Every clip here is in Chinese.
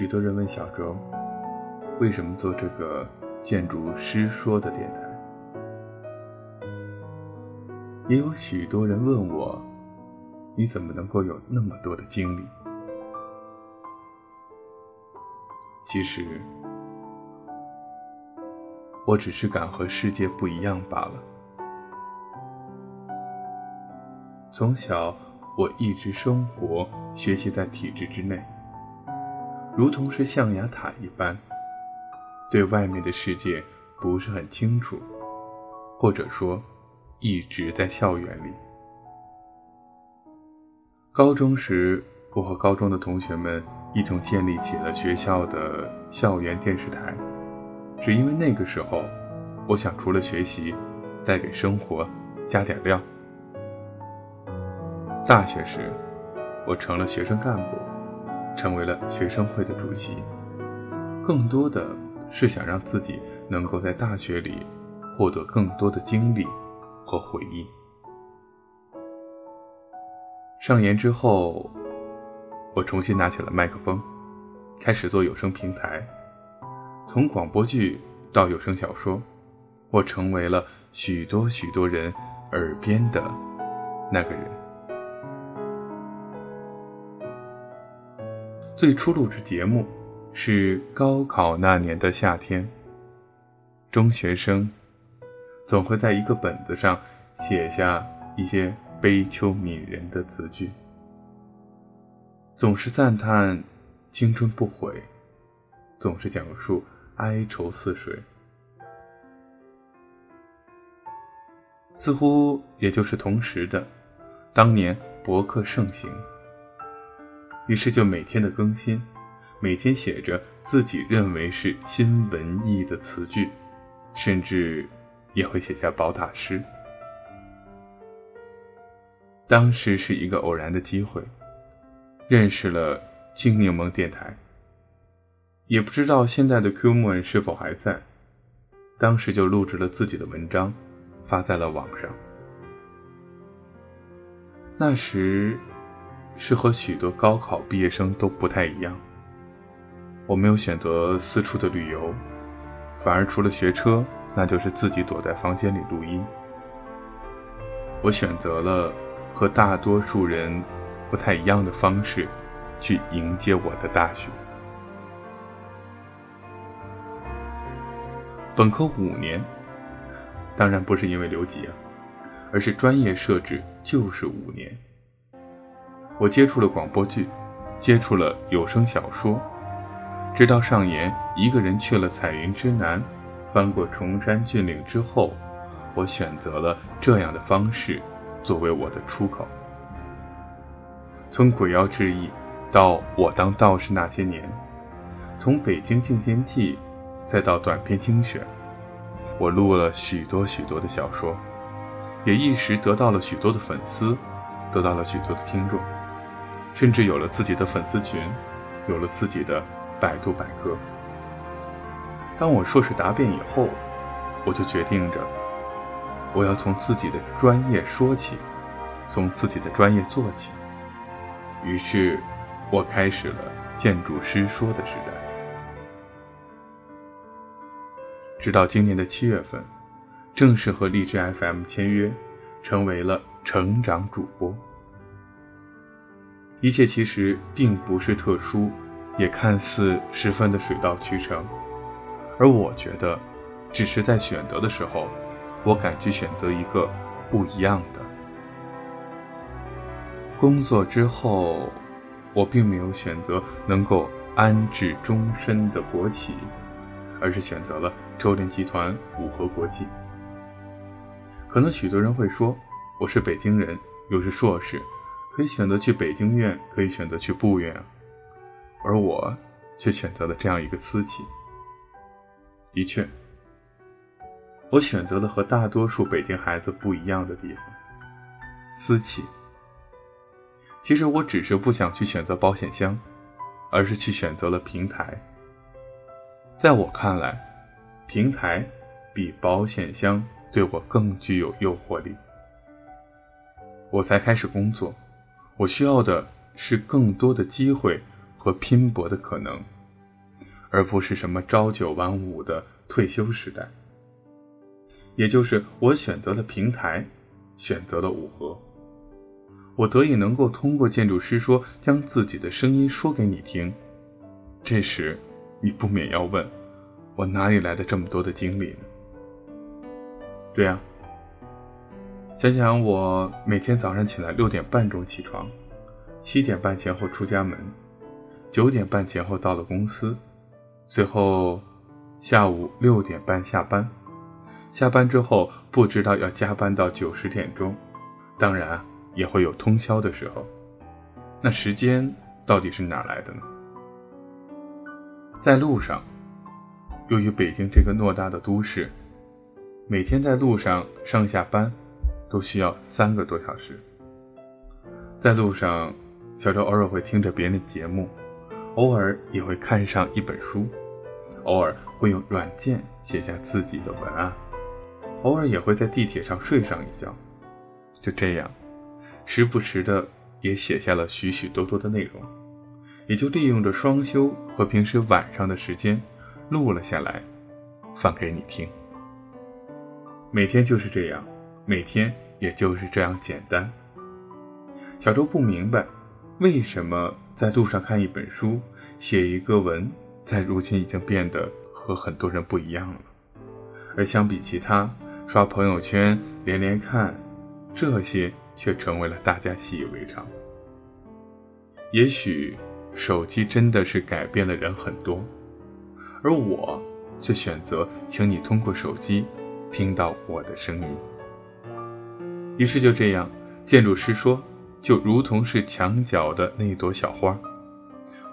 许多人问小周，为什么做这个建筑师说的电台？也有许多人问我，你怎么能够有那么多的精力？其实，我只是敢和世界不一样罢了。从小，我一直生活、学习在体制之内。如同是象牙塔一般，对外面的世界不是很清楚，或者说，一直在校园里。高中时，我和高中的同学们一同建立起了学校的校园电视台，只因为那个时候，我想除了学习，再给生活加点料。大学时，我成了学生干部。成为了学生会的主席，更多的是想让自己能够在大学里获得更多的经历和回忆。上研之后，我重新拿起了麦克风，开始做有声平台。从广播剧到有声小说，我成为了许多许多人耳边的那个人。最初录制节目是高考那年的夏天。中学生总会在一个本子上写下一些悲秋悯人的词句，总是赞叹青春不悔，总是讲述哀愁似水。似乎也就是同时的，当年博客盛行。于是就每天的更新，每天写着自己认为是新文艺的词句，甚至也会写下宝塔诗。当时是一个偶然的机会，认识了青柠檬电台。也不知道现在的 qmon 是否还在，当时就录制了自己的文章，发在了网上。那时。是和许多高考毕业生都不太一样。我没有选择四处的旅游，反而除了学车，那就是自己躲在房间里录音。我选择了和大多数人不太一样的方式，去迎接我的大学。本科五年，当然不是因为留级啊，而是专业设置就是五年。我接触了广播剧，接触了有声小说，直到上研一个人去了彩云之南，翻过崇山峻岭之后，我选择了这样的方式作为我的出口。从鬼妖志异到我当道士那些年，从北京进仙记再到短篇精选，我录了许多许多的小说，也一时得到了许多的粉丝，得到了许多的听众。甚至有了自己的粉丝群，有了自己的百度百科。当我硕士答辩以后，我就决定着，我要从自己的专业说起，从自己的专业做起。于是，我开始了建筑师说的时代。直到今年的七月份，正式和荔枝 FM 签约，成为了成长主播。一切其实并不是特殊，也看似十分的水到渠成，而我觉得，只是在选择的时候，我敢去选择一个不一样的。工作之后，我并没有选择能够安置终身的国企，而是选择了周林集团五和国际。可能许多人会说，我是北京人，又是硕士。可以选择去北京院，可以选择去部院，而我却选择了这样一个私企。的确，我选择了和大多数北京孩子不一样的地方——私企。其实我只是不想去选择保险箱，而是去选择了平台。在我看来，平台比保险箱对我更具有诱惑力。我才开始工作。我需要的是更多的机会和拼搏的可能，而不是什么朝九晚五的退休时代。也就是我选择了平台，选择了五合，我得以能够通过建筑师说将自己的声音说给你听。这时，你不免要问，我哪里来的这么多的精力呢？对呀，想想我每天早上起来六点半钟起床，七点半前后出家门，九点半前后到了公司，最后下午六点半下班。下班之后不知道要加班到九十点钟，当然也会有通宵的时候。那时间到底是哪来的呢？在路上，由于北京这个偌大的都市，每天在路上上下班都需要三个多小时。在路上，小周偶尔会听着别人的节目，偶尔也会看上一本书，偶尔会用软件写下自己的文案。偶尔也会在地铁上睡上一觉，就这样，时不时的也写下了许许多多的内容，也就利用着双休和平时晚上的时间，录了下来，放给你听。每天就是这样，每天也就是这样简单。小周不明白，为什么在路上看一本书、写一个文，在如今已经变得和很多人不一样了，而相比其他。刷朋友圈连连看，这些却成为了大家习以为常。也许手机真的是改变了人很多，而我却选择请你通过手机听到我的声音。于是就这样，建筑师说，就如同是墙角的那朵小花，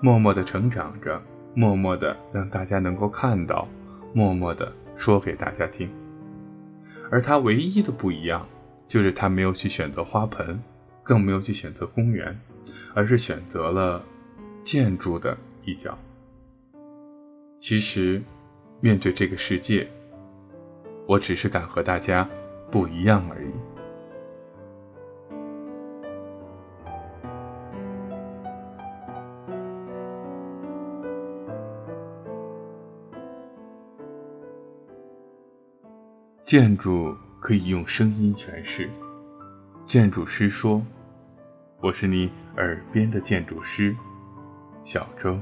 默默的成长着，默默的让大家能够看到，默默的说给大家听。而他唯一的不一样，就是他没有去选择花盆，更没有去选择公园，而是选择了建筑的一角。其实，面对这个世界，我只是敢和大家不一样而已。建筑可以用声音诠释。建筑师说：“我是你耳边的建筑师，小周。”